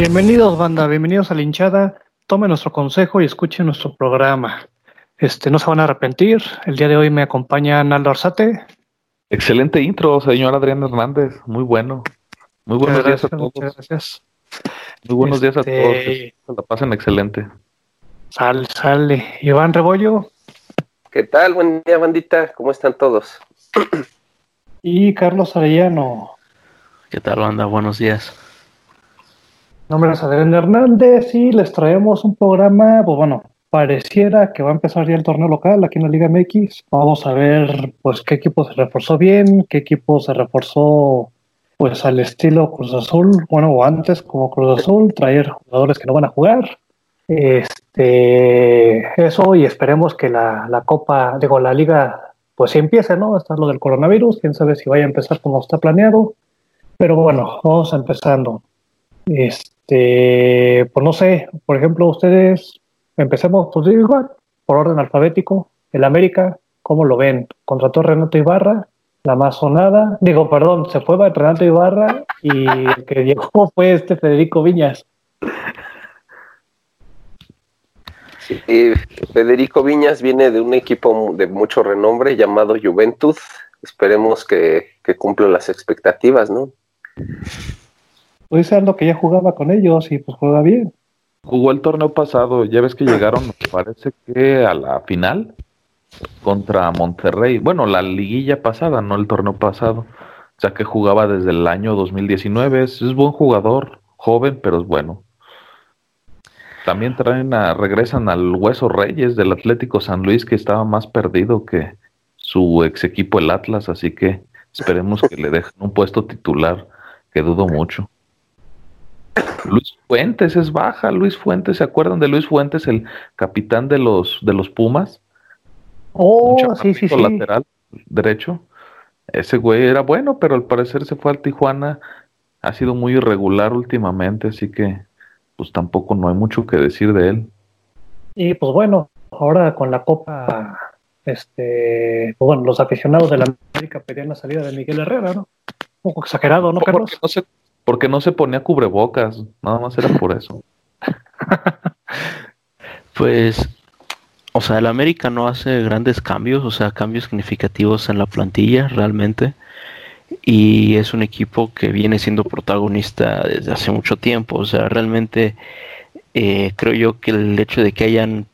Bienvenidos, banda, bienvenidos a la hinchada. Tomen nuestro consejo y escuchen nuestro programa. Este, no se van a arrepentir. El día de hoy me acompaña Naldo Arzate. Excelente intro, señor Adrián Hernández. Muy bueno. Muy buenos días a todos. Muchas gracias. Muy buenos días a este, todos. Que la pasen excelente. Sale, sale. Iván Rebollo. ¿Qué tal? Buen día, bandita. ¿Cómo están todos? y Carlos Arellano. ¿Qué tal, banda? Buenos días. Nombre es Adrián Hernández y les traemos un programa, pues bueno, pareciera que va a empezar ya el torneo local aquí en la Liga MX. Vamos a ver pues qué equipo se reforzó bien, qué equipo se reforzó pues al estilo Cruz Azul, bueno, o antes como Cruz Azul, traer jugadores que no van a jugar. Este, eso y esperemos que la, la Copa, digo, la Liga pues sí empiece, ¿no? Está lo del coronavirus, quién sabe si vaya a empezar como está planeado. Pero bueno, vamos empezando. Este, pues no sé, por ejemplo, ustedes, empecemos, pues igual, por orden alfabético, el América, ¿cómo lo ven? Contrató Renato Ibarra, la más sonada, digo, perdón, se fue Renato Ibarra y el que llegó fue este Federico Viñas. Federico Viñas viene de un equipo de mucho renombre llamado Juventud. Esperemos que cumpla las expectativas, ¿no? Pues lo que ya jugaba con ellos y pues juega bien. Jugó el torneo pasado, ya ves que llegaron, me parece que a la final contra Monterrey. Bueno, la liguilla pasada, no el torneo pasado. O sea que jugaba desde el año 2019. Es, es buen jugador, joven, pero es bueno. También traen a, regresan al Hueso Reyes del Atlético San Luis, que estaba más perdido que su ex equipo, el Atlas. Así que esperemos que le dejen un puesto titular que dudo mucho. Luis Fuentes es baja, Luis Fuentes, ¿se acuerdan de Luis Fuentes, el capitán de los de los Pumas? Oh, sí, sí, sí. lateral derecho. Ese güey era bueno, pero al parecer se fue al Tijuana. Ha sido muy irregular últimamente, así que pues tampoco no hay mucho que decir de él. Y pues bueno, ahora con la Copa, este, pues bueno, los aficionados de la América pedían la salida de Miguel Herrera, ¿no? Un poco exagerado, ¿no, Carlos? Porque no se, porque no se ponía cubrebocas, nada más era por eso. pues, o sea, el América no hace grandes cambios, o sea, cambios significativos en la plantilla realmente. Y es un equipo que viene siendo protagonista desde hace mucho tiempo. O sea, realmente eh, creo yo que el hecho de que hayan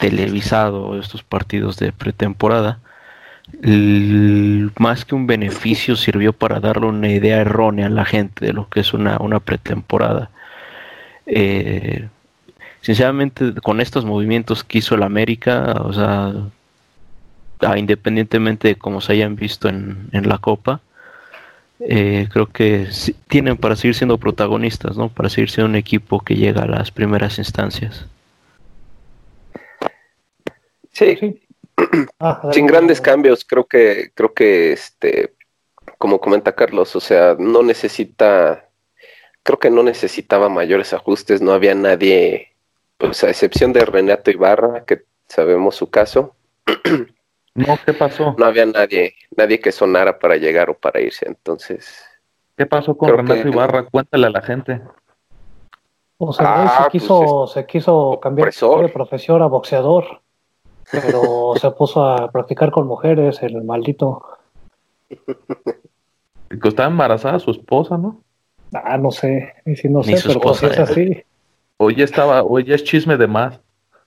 televisado estos partidos de pretemporada más que un beneficio sirvió para darle una idea errónea a la gente de lo que es una, una pretemporada. Eh, sinceramente, con estos movimientos que hizo el América, o sea, ah, independientemente de cómo se hayan visto en, la Copa, eh, creo que tienen para seguir siendo protagonistas, ¿no? Para seguir siendo un equipo que llega a las primeras instancias. Sí, Ah, Sin grandes cambios, creo que, creo que este, como comenta Carlos, o sea, no necesita, creo que no necesitaba mayores ajustes, no había nadie, pues a excepción de Renato Ibarra, que sabemos su caso. No, ¿qué pasó? No había nadie, nadie que sonara para llegar o para irse, entonces. ¿Qué pasó con Renato Ibarra? Cuéntale a la gente. O sea, se ah, pues quiso, se quiso cambiar de profesión a boxeador. Pero se puso a practicar con mujeres, el maldito. Estaba embarazada su esposa, ¿no? Ah, no sé, si no sé, pero pues es así. Hoy ya estaba, hoy ya es chisme de más.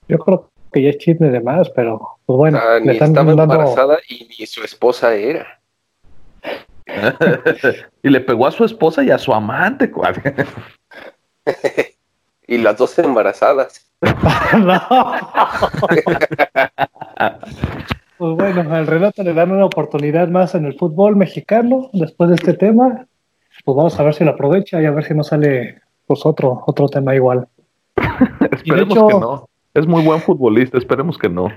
Yo creo que ya es chisme de más, pero pues bueno. Ah, ni estaba embarazada y ni su esposa era. y le pegó a su esposa y a su amante, ¿cuál? y las dos embarazadas. pues bueno, al Renato le dan una oportunidad más en el fútbol mexicano después de este tema. Pues vamos a ver si lo aprovecha y a ver si no sale pues otro, otro tema igual. esperemos que no. Es muy buen futbolista, esperemos que no.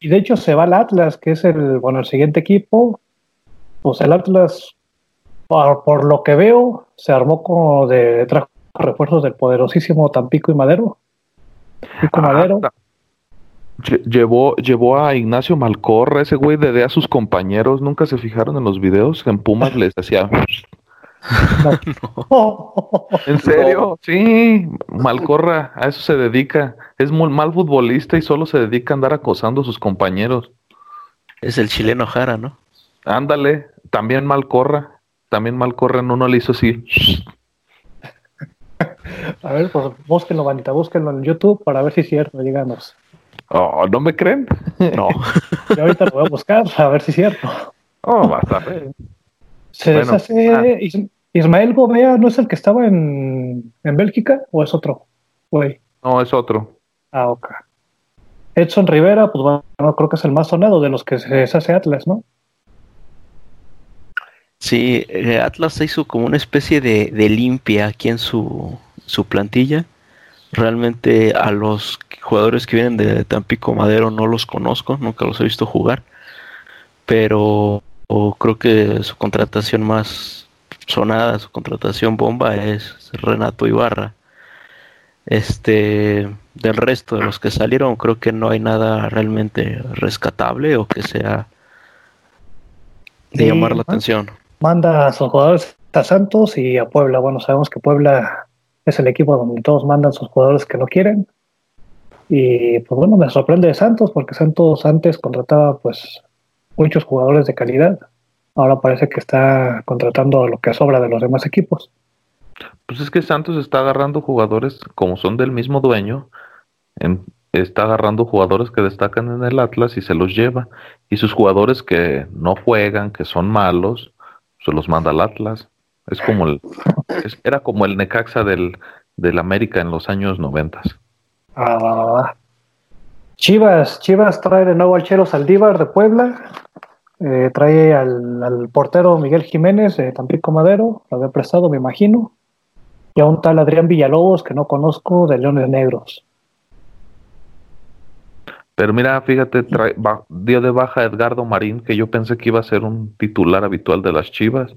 Y de hecho se va al Atlas, que es el, bueno, el siguiente equipo. Pues el Atlas, por, lo que veo, se armó como de trajo refuerzos del poderosísimo Tampico y Madero. Ah, llevó, llevó a Ignacio Malcorra, ese güey de, a sus compañeros, nunca se fijaron en los videos, en Pumas les hacía ¿En serio? Sí, Malcorra, a eso se dedica. Es muy mal futbolista y solo se dedica a andar acosando a sus compañeros. Es el chileno Jara, ¿no? Ándale, también Malcorra. También Malcorra no, no le hizo así. A ver, pues búsquenlo, Vanita, búsquenlo en YouTube para ver si es cierto, díganos. Oh, ¿no me creen? No. Yo ahorita lo voy a buscar a ver si es cierto. Oh, vas a ver. Se deshace. Ah. Ismael Gobea, ¿no es el que estaba en, en Bélgica o es otro? No, es otro. Ah, ok. Edson Rivera, pues bueno, creo que es el más sonado de los que se deshace Atlas, ¿no? Sí, eh, Atlas se hizo como una especie de, de limpia aquí en su, su plantilla. Realmente a los jugadores que vienen de Tampico Madero no los conozco, nunca los he visto jugar, pero creo que su contratación más sonada, su contratación bomba es Renato Ibarra. Este, del resto de los que salieron, creo que no hay nada realmente rescatable o que sea de llamar la atención. Manda a sus jugadores a Santos y a Puebla. Bueno, sabemos que Puebla es el equipo donde todos mandan sus jugadores que no quieren. Y pues bueno, me sorprende Santos porque Santos antes contrataba pues muchos jugadores de calidad. Ahora parece que está contratando lo que sobra de los demás equipos. Pues es que Santos está agarrando jugadores como son del mismo dueño, está agarrando jugadores que destacan en el Atlas y se los lleva. Y sus jugadores que no juegan, que son malos, se los manda al Atlas. Es como el, era como el Necaxa del, del América en los años noventas. Ah, Chivas, Chivas trae de nuevo al Chelo Saldívar de Puebla, eh, trae al, portero Miguel Jiménez de Tampico Madero, lo había prestado, me imagino, y a un tal Adrián Villalobos que no conozco de Leones Negros. Pero mira, fíjate, dio de baja Edgardo Marín, que yo pensé que iba a ser un titular habitual de las Chivas.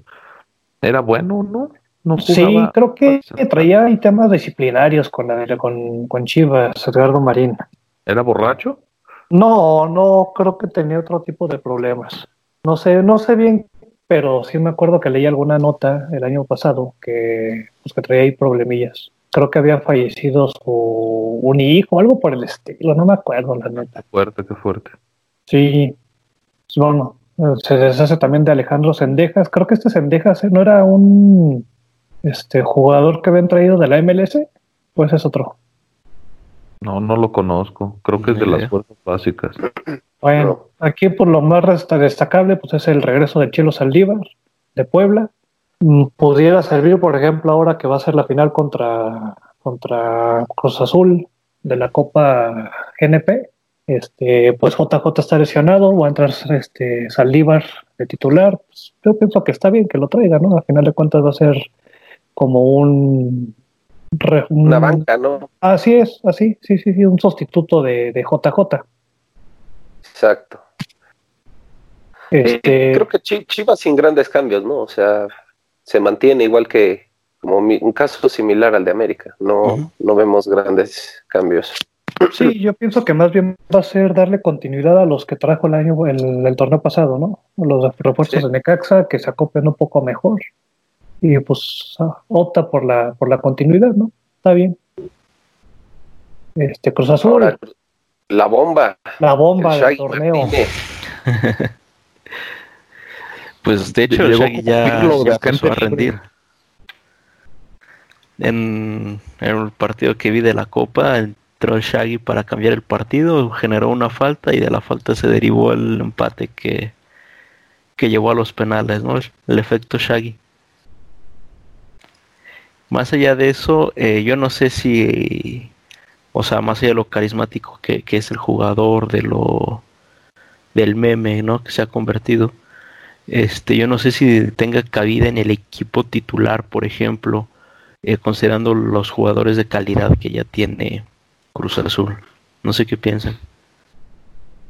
Era bueno, ¿no? sí, creo que traía temas disciplinarios con, la, con, con Chivas, Edgardo Marín. ¿Era borracho? No, no, creo que tenía otro tipo de problemas. No sé, no sé bien, pero sí me acuerdo que leí alguna nota el año pasado que, pues, que traía ahí problemillas. Creo que había fallecido su, un hijo, algo por el estilo, no me acuerdo la neta. Qué fuerte, qué fuerte. Sí, bueno, se deshace también de Alejandro Sendejas. Creo que este Sendejas ¿eh? no era un este jugador que habían traído de la MLS, pues es otro. No, no lo conozco. Creo que es de las fuerzas básicas. Bueno, aquí por lo más destacable, pues es el regreso de Chelo Saldívar de Puebla. Mm, pudiera servir, por ejemplo, ahora que va a ser la final contra, contra Cruz Azul de la Copa GNP. Este, pues JJ está lesionado, va a entrar este Saldívar de titular. Pues, yo pienso que está bien que lo traiga, ¿no? Al final de cuentas va a ser como un una banca, ¿no? Así es, así, sí, sí, sí, un sustituto de, de JJ. Exacto. Este... creo que Chivas sin grandes cambios, ¿no? O sea, se mantiene igual que como un caso similar al de América. No, no vemos grandes cambios. Sí, yo pienso que más bien va a ser darle continuidad a los que trajo el año, el, el torneo pasado, ¿no? Los refuerzos de Necaxa que se acoplen un poco mejor y pues opta por la, por la continuidad, ¿no? Está bien. Este Cruz Azul. la bomba. La bomba del torneo. pues de hecho el Shaggy ya, empezó a rendir. En, el partido que vi de la Copa, entró Shaggy para cambiar el partido, generó una falta y de la falta se derivó el empate que, que llevó a los penales, ¿no? El efecto Shaggy. Más allá de eso, eh, yo no sé si, o sea, más allá de lo carismático que, es el jugador, de lo del meme, ¿no? Que se ha convertido. Este, yo no sé si tenga cabida en el equipo titular, por ejemplo, eh, considerando los jugadores de calidad que ya tiene Cruz Azul. No sé qué piensan.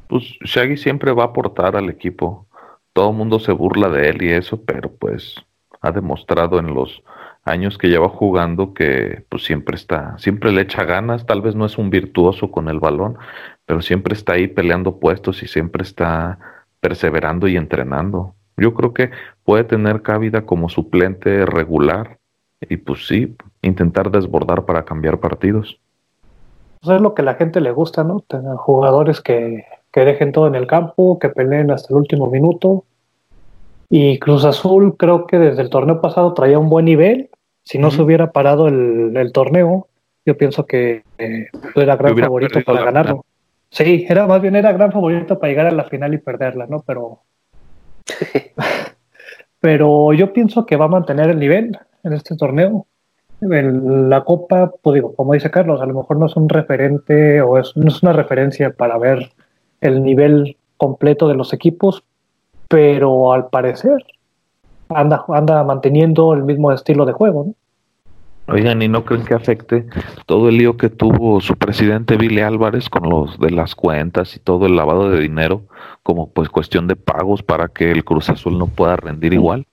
Pues Shaggy siempre va a aportar al equipo. Todo el mundo se burla de él y eso, pero pues ha demostrado en los años que lleva jugando que pues siempre está, siempre le echa ganas, tal vez no es un virtuoso con el balón, pero siempre está ahí peleando puestos y siempre está perseverando y entrenando. Yo creo que puede tener cabida como suplente regular y pues sí, intentar desbordar para cambiar partidos. Pues es lo que a la gente le gusta, ¿no? Tener jugadores que, que dejen todo en el campo, que peleen hasta el último minuto. Y Cruz Azul creo que desde el torneo pasado traía un buen nivel. Si no se hubiera parado el, el, torneo, yo pienso que eh, era gran favorito para ganarlo. Sí, era más bien era gran favorito para llegar a la final y perderla, ¿no? Pero pero yo pienso que va a mantener el nivel en este torneo. La Copa, pues digo, como dice Carlos, a lo mejor no es un referente o es, no es una referencia para ver el nivel completo de los equipos, pero al parecer anda, anda manteniendo el mismo estilo de juego. ¿no? Oigan, ¿y no creen que afecte todo el lío que tuvo su presidente Billy Álvarez con los de las cuentas y todo el lavado de dinero como pues cuestión de pagos para que el Cruz Azul no pueda rendir igual?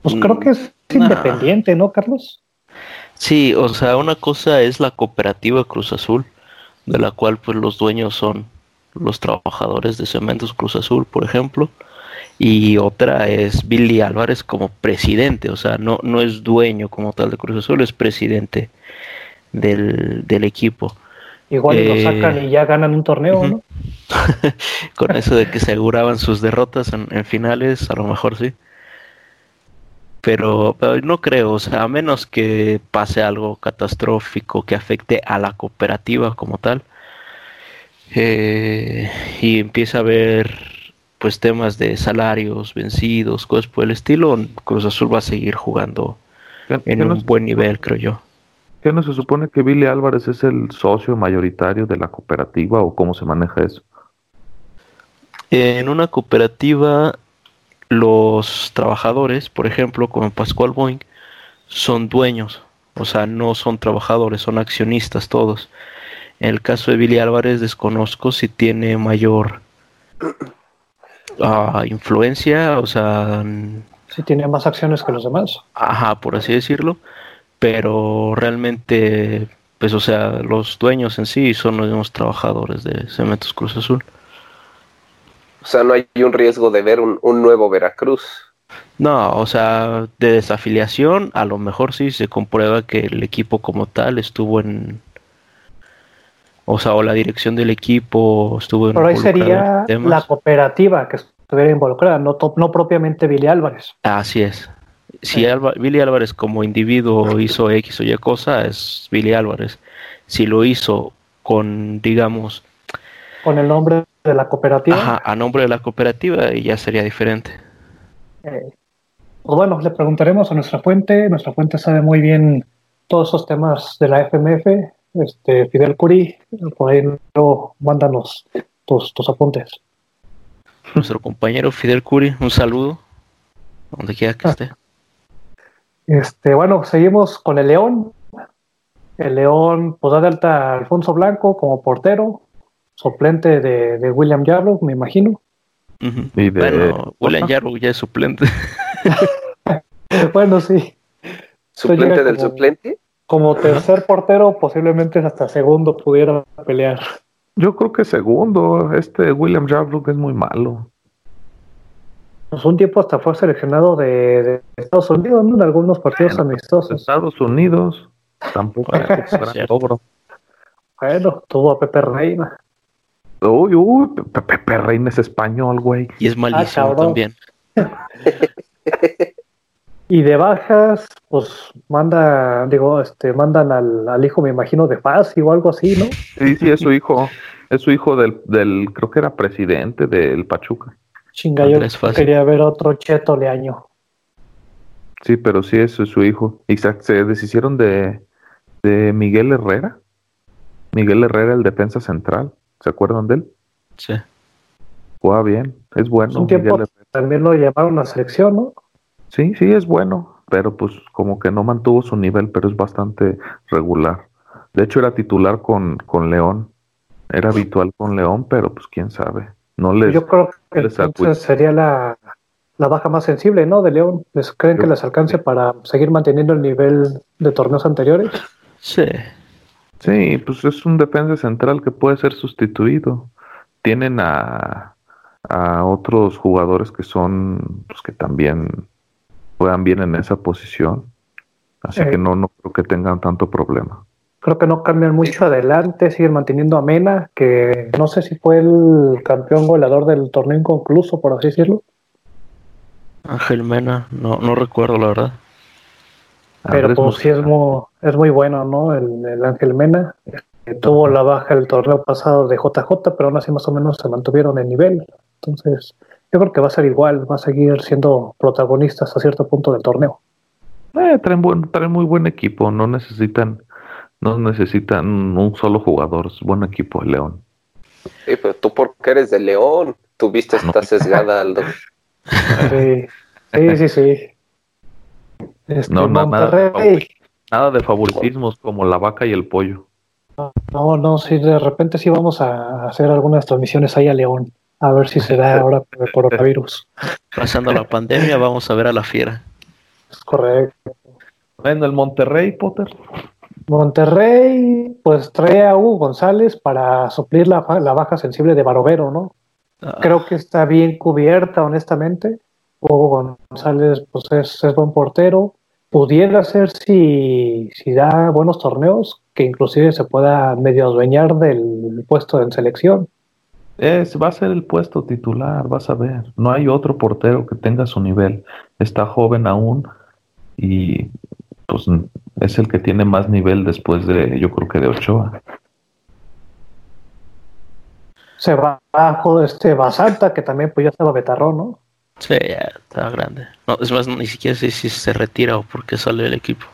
Pues creo que es independiente, ¿no, Carlos? Sí, o sea, una cosa es la cooperativa Cruz Azul, de la cual pues los dueños son los trabajadores de Cementos Cruz Azul, por ejemplo, y otra es Billy Álvarez como presidente, o sea, no, no es dueño como tal de Cruz Azul, es presidente del, equipo. Igual lo eh, sacan y ya ganan un torneo, ¿no? Con eso de que se aseguraban sus derrotas en, finales, a lo mejor sí. Pero, no creo, o sea, a menos que pase algo catastrófico que afecte a la cooperativa como tal. Eh, y empieza a haber pues temas de salarios vencidos, cosas por el estilo, Cruz Azul va a seguir jugando en un buen nivel, creo yo. ¿Qué no se supone que Billy Álvarez es el socio mayoritario de la cooperativa o cómo se maneja eso? En una cooperativa, los trabajadores, por ejemplo, como Pascual Boeing, son dueños, o sea, no son trabajadores, son accionistas todos. En el caso de Billy Álvarez, desconozco si tiene mayor influencia, o sea... Sí, tiene más acciones que los demás. Ajá, por así decirlo, pero realmente, pues o sea, los dueños en sí son los mismos trabajadores de Cementos Cruz Azul. O sea, no hay un riesgo de ver un, un nuevo Veracruz. No, o sea, de desafiliación, a lo mejor sí se comprueba que el equipo como tal estuvo en, o sea, o la dirección del equipo estuvo en Pero ahí sería la cooperativa que estuviera involucrada, no, no propiamente Billy Álvarez. Así es. Si Billy Álvarez como individuo hizo X o Y cosa, es Billy Álvarez. Si lo hizo con, digamos... Con el nombre de la cooperativa. Ajá, a nombre de la cooperativa y ya sería diferente. Eh, pues bueno, le preguntaremos a nuestra fuente. Nuestra fuente sabe muy bien todos esos temas de la FMF este, Fidel Curi, por ahí no, mándanos tus, tus apuntes. Nuestro compañero Fidel Curi, un saludo, donde quiera que ah. esté. Este, bueno, seguimos con el León. El León, pues da de alta Alfonso Blanco como portero, suplente de, William Yarrow, me imagino. Bueno, William Yarrow ya es suplente. bueno, sí. ¿Suplente del suplente? como tercer portero, posiblemente hasta segundo pudiera pelear. Yo creo que segundo. Este William Jablock es muy malo. Pues un tiempo hasta fue seleccionado de, Estados Unidos, ¿no? En algunos partidos amistosos. Estados Unidos. Tampoco Bueno, tuvo a Pepe Reina. Uy, uy, Pepe Reina es español, güey. Y es malísimo ah, también. Y de bajas, pues manda, digo, este, mandan al, hijo, me imagino, de Fasi o algo así, ¿no? Sí, sí, es su hijo. Es su hijo del, del creo que era presidente del Pachuca. Chinga, yo quería ver otro Cheto Leaño. Sí, pero sí, es su hijo. Y se deshicieron de, de Miguel Herrera. Miguel Herrera, el defensa central. ¿Se acuerdan de él? Sí. Juega bien, es bueno. Un tiempo también lo llevaron a selección, ¿no? Sí, sí, es bueno, pero pues como que no mantuvo su nivel, pero es bastante regular. De hecho, era titular con, con León. Era habitual con León, pero pues quién sabe. No les, Yo creo que sería la, baja más sensible, ¿no? De León. ¿Les creen que les alcance para seguir manteniendo el nivel de torneos anteriores? Sí. Sí, pues es un defensa central que puede ser sustituido. Tienen a, a otros jugadores que son, pues que también juegan bien en esa posición. Así que no, no creo que tengan tanto problema. Creo que no cambian mucho adelante, siguen manteniendo a Mena, que no sé si fue el campeón goleador del torneo inconcluso, por así decirlo. Ángel Mena, no, no recuerdo la verdad. Pero pues sí es muy, es muy bueno, ¿no? El, Ángel Mena. tuvo la baja el torneo pasado de JJ, pero aún así más o menos se mantuvieron en nivel. Entonces, yo creo que va a ser igual, va a seguir siendo protagonistas a cierto punto del torneo. Eh, traen, buen, traen muy buen equipo, no necesitan, no necesitan un solo jugador, es buen equipo el León. Sí, pero tú porque eres de León, tu vista está sesgada, Aldo. Sí, sí, sí. sí. Este, no, nada, de favoritismos como la vaca y el pollo. No, no, sí, de repente sí vamos a hacer algunas transmisiones ahí a León, a ver si se da ahora por el coronavirus. Pasando la pandemia, vamos a ver a la fiera. Es correcto. Bueno, el Monterrey, Potter. Monterrey, pues trae a Hugo González para suplir la, la baja sensible de Barovero, ¿no? Ah. Creo que está bien cubierta, honestamente. Hugo González, pues es, es buen portero. Pudiera ser si, si da buenos torneos, que inclusive se pueda medio adueñar del puesto en selección. Es, va a ser el puesto titular, vas a ver. No hay otro portero que tenga su nivel. Está joven aún y pues es el que tiene más nivel después de, yo creo que de Ochoa. Se va bajo este Basalta, que también pues ya estaba Betarrón, ¿no? Sí, ya estaba grande. No, es más, ni siquiera sé si se retira o por qué sale del equipo.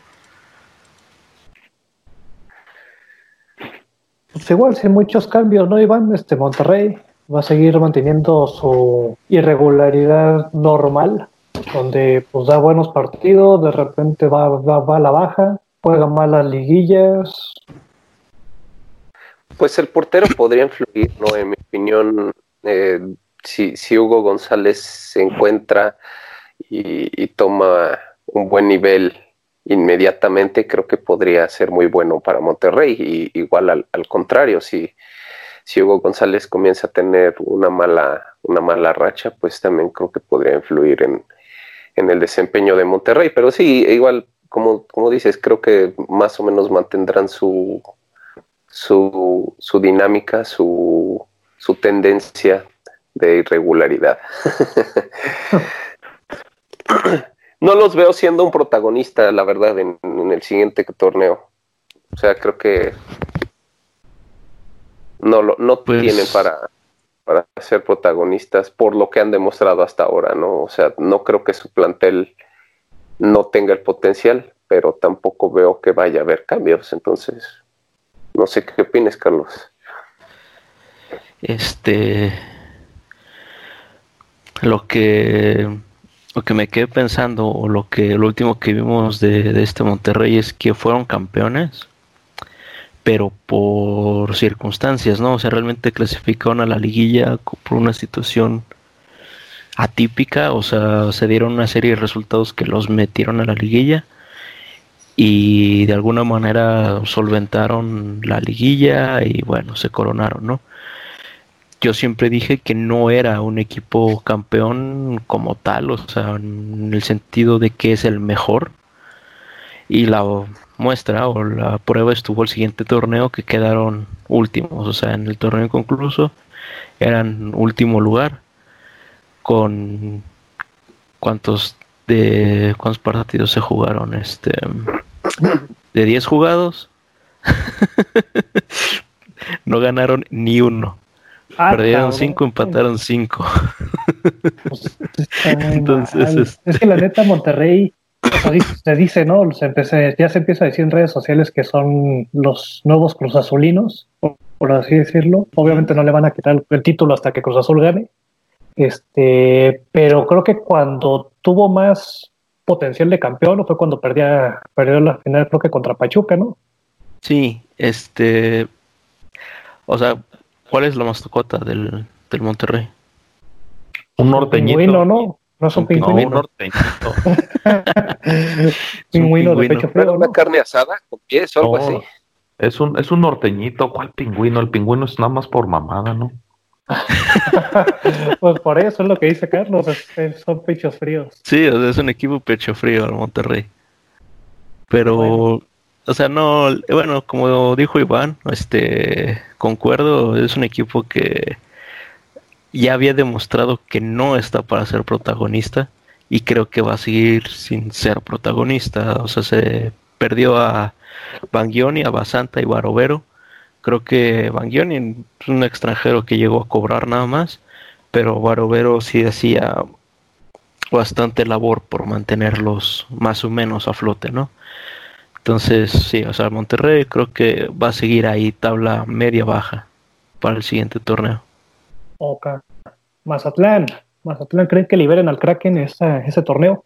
Pues igual, sin muchos cambios, ¿no, Iván? Este Monterrey va a seguir manteniendo su irregularidad normal donde pues da buenos partidos, de repente va, va, a la baja, juega malas liguillas. Pues el portero podría influir, ¿no? En mi opinión, eh, si, Hugo González se encuentra y, toma un buen nivel inmediatamente, creo que podría ser muy bueno para Monterrey. Y igual al, al contrario, si, si Hugo González comienza a tener una mala, una mala racha, pues también creo que podría influir en, en el desempeño de Monterrey. Pero sí, igual, como, como dices, creo que más o menos mantendrán su, su, su dinámica, su, su tendencia de irregularidad. no los veo siendo un protagonista, la verdad, en, el siguiente torneo. O sea, creo que no, lo, no pues tienen para, para ser protagonistas por lo que han demostrado hasta ahora, ¿no? O sea, no creo que su plantel no tenga el potencial, pero tampoco veo que vaya a haber cambios, entonces no sé qué opinas, Carlos. Este lo que lo que me quedé pensando o lo que lo último que vimos de, de este Monterrey es que fueron campeones pero por circunstancias, ¿no? O sea, realmente clasificaron a la liguilla por una situación atípica, o sea, se dieron una serie de resultados que los metieron a la liguilla y de alguna manera solventaron la liguilla y bueno, se coronaron, ¿no? Yo siempre dije que no era un equipo campeón como tal, o sea, en el sentido de que es el mejor. Y la muestra o la prueba estuvo el siguiente torneo que quedaron últimos, o sea, en el torneo inconcluso eran último lugar con cuántos de cuántos partidos se jugaron este de 10 jugados no ganaron ni uno ah, perdieron 5 empataron 5 pues, entonces es que la neta Monterrey se dice, ¿no? Se ya se empieza a decir en redes sociales que son los nuevos Cruz Azulinos, por, así decirlo. Obviamente no le van a quitar el, título hasta que Cruz Azul gane. Este, pero creo que cuando tuvo más potencial de campeón fue cuando perdía, perdió la final, creo que contra Pachuca, ¿no? Sí, este. O sea, ¿cuál es la mascota del, del Monterrey? Un norteñito. ¿no? No son pingüinos. No, pingüino de pecho frío. ¿Una carne asada con pies o algo así? Es un, es un norteñito. ¿Cuál pingüino? El pingüino es nada más por mamada, ¿no? pues por eso es lo que dice Carlos, son pechos fríos. Sí, es un equipo pecho frío el Monterrey. Pero, o sea, no, bueno, como dijo Iván, este, concuerdo, es un equipo que ya había demostrado que no está para ser protagonista y creo que va a seguir sin ser protagonista. O sea, se perdió a Bangioni, a Basanta y Barovero. Creo que Bangioni es un extranjero que llegó a cobrar nada más, pero Barovero sí hacía bastante labor por mantenerlos más o menos a flote, ¿no? Entonces, sí, o sea, Monterrey creo que va a seguir ahí tabla media baja para el siguiente torneo. Ok. Mazatlán. Mazatlán, ¿creen que liberen al Kraken ese, ese torneo?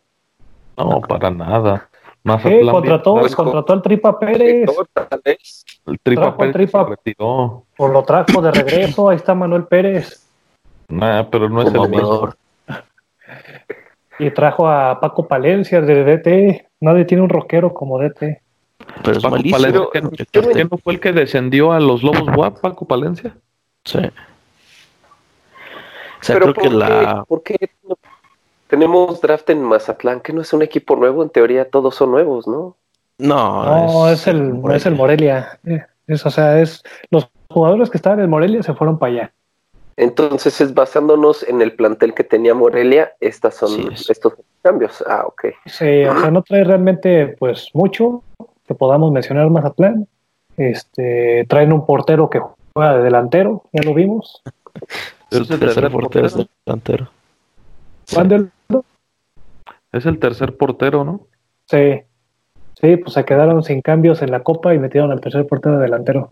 No, para nada. Mazatlán contrató, contrató al Tripa Pérez. El Tripa Pérez tripa, retiró. O lo trajo de regreso, ahí está Manuel Pérez. Nah, pero no es el mismo. Y trajo a Paco Palencia de DT. Nadie tiene un rockero como DT. Pero es Paco Palencia, ¿qué, no fue el que descendió a los Lobos WAP, Paco Palencia? Sí. O sea, creo que la... ¿Por qué tenemos draft en Mazatlán, que no es un equipo nuevo? En teoría todos son nuevos, ¿no? No, no es, el, Morelia. es el Morelia. Es, o sea, es los jugadores que estaban en Morelia se fueron para allá. Entonces es basándonos en el plantel que tenía Morelia, estas son estos cambios. Ah, ok. Sí, o sea, no trae realmente pues mucho que podamos mencionar Mazatlán. Este, traen un portero que juega de delantero, ya lo vimos. Es el tercer portero, es delantero. Es el tercer portero, ¿no? Sí. Sí, pues se quedaron sin cambios en la copa y metieron al tercer portero delantero.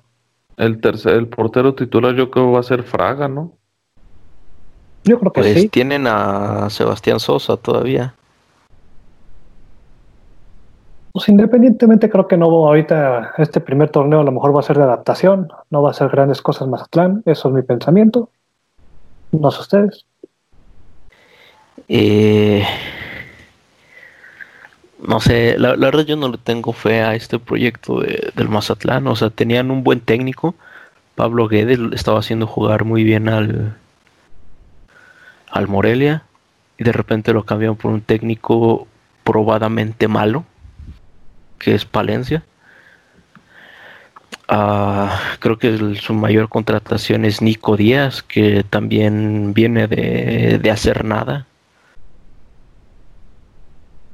El tercer, el portero titular yo creo va a ser Fraga, ¿no? Yo creo que pues sí. Tienen a Sebastián Sosa todavía. Pues independientemente creo que no ahorita este primer torneo a lo mejor va a ser de adaptación, no va a ser grandes cosas Mazatlán, eso es mi pensamiento. No sé ustedes. Eh, no sé, la, verdad yo no le tengo fe a este proyecto de, del Mazatlán, o sea, tenían un buen técnico, Pablo Guedes estaba haciendo jugar muy bien al, al Morelia y de repente lo cambiaron por un técnico probadamente malo que es Palencia. Ah, creo que su mayor contratación es Nico Díaz, que también viene de, hacer nada.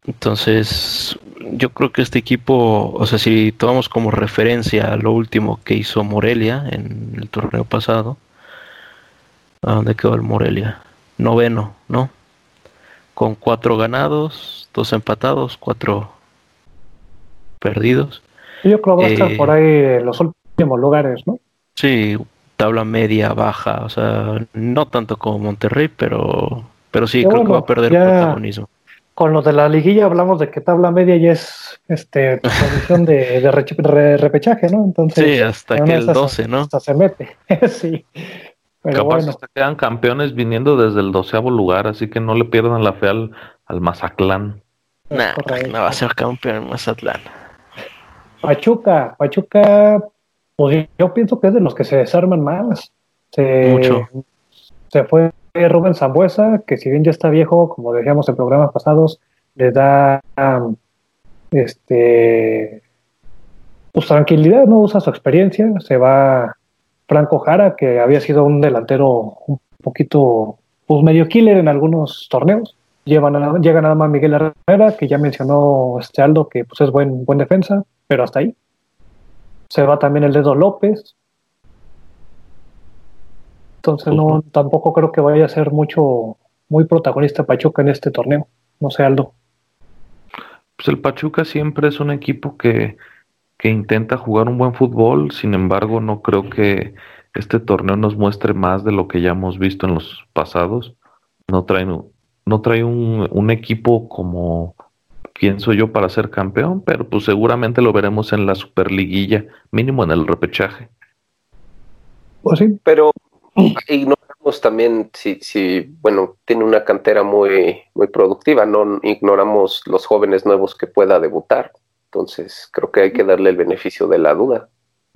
Entonces, yo creo que este equipo, o sea, si tomamos como referencia lo último que hizo Morelia en el torneo pasado, ¿a dónde quedó el Morelia? Noveno, ¿no? Con cuatro ganados, dos empatados, cuatro perdidos. Yo creo que va a estar por eh, ahí en los últimos lugares, ¿no? Sí, tabla media, baja, o sea, no tanto como Monterrey, pero, pero sí, creo que va a perder protagonismo. Con los de la liguilla hablamos de que tabla media ya es este posición de, de repechaje, ¿no? Entonces, sí, hasta que el 12, ¿no? Hasta se mete, sí. Pero Capaz bueno. hasta quedan campeones viniendo desde el doceavo lugar, así que no le pierdan la fe al, al Mazatlán. Nah, no va a ser campeón Mazatlán. Pachuca, Pachuca, pues yo pienso que es de los que se desarman más. Se, Mucho. Se fue Rubén Zambuesa, que si bien ya está viejo, como decíamos en programas pasados, le da este pues tranquilidad, no usa su experiencia, se va Franco Jara, que había sido un delantero un poquito, pues medio killer en algunos torneos. Lleva llega nada más Miguel Herrera, que ya mencionó este Aldo, que pues es buen, buen defensa, pero hasta ahí. Se va también el dedo López. Entonces no, tampoco creo que vaya a ser mucho, muy protagonista Pachuca en este torneo. No sé, Aldo. Pues el Pachuca siempre es un equipo que, que intenta jugar un buen fútbol, sin embargo no creo que este torneo nos muestre más de lo que ya hemos visto en los pasados. No traen, no trae un, un equipo como pienso yo para ser campeón, pero pues seguramente lo veremos en la Superliguilla, mínimo en el repechaje. Pues sí. Pero ignoramos también si, si, bueno, tiene una cantera muy, muy productiva, no ignoramos los jóvenes nuevos que pueda debutar. Entonces, creo que hay que darle el beneficio de la duda.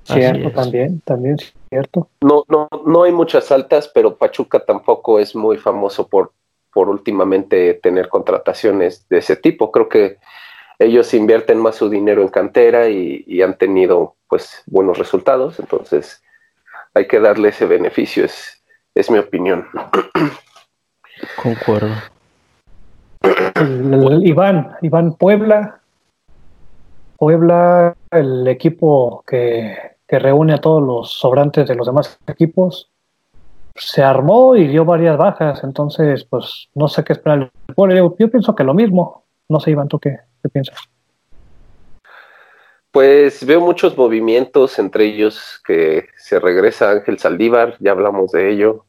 Cierto, también, también cierto. No, no, no hay muchas altas, pero Pachuca tampoco es muy famoso por, por últimamente tener contrataciones de ese tipo. Creo que ellos invierten más su dinero en cantera y, han tenido pues buenos resultados, entonces hay que darle ese beneficio, es, es mi opinión. Concuerdo. Iván, Iván Puebla, Puebla, el equipo que, reúne a todos los sobrantes de los demás equipos, se armó y dio varias bajas, entonces pues no sé qué esperar. Yo, yo pienso que lo mismo. No sé, Iván, ¿tú qué, qué piensas? Pues veo muchos movimientos, entre ellos que se regresa Ángel Saldívar, ya hablamos de ello.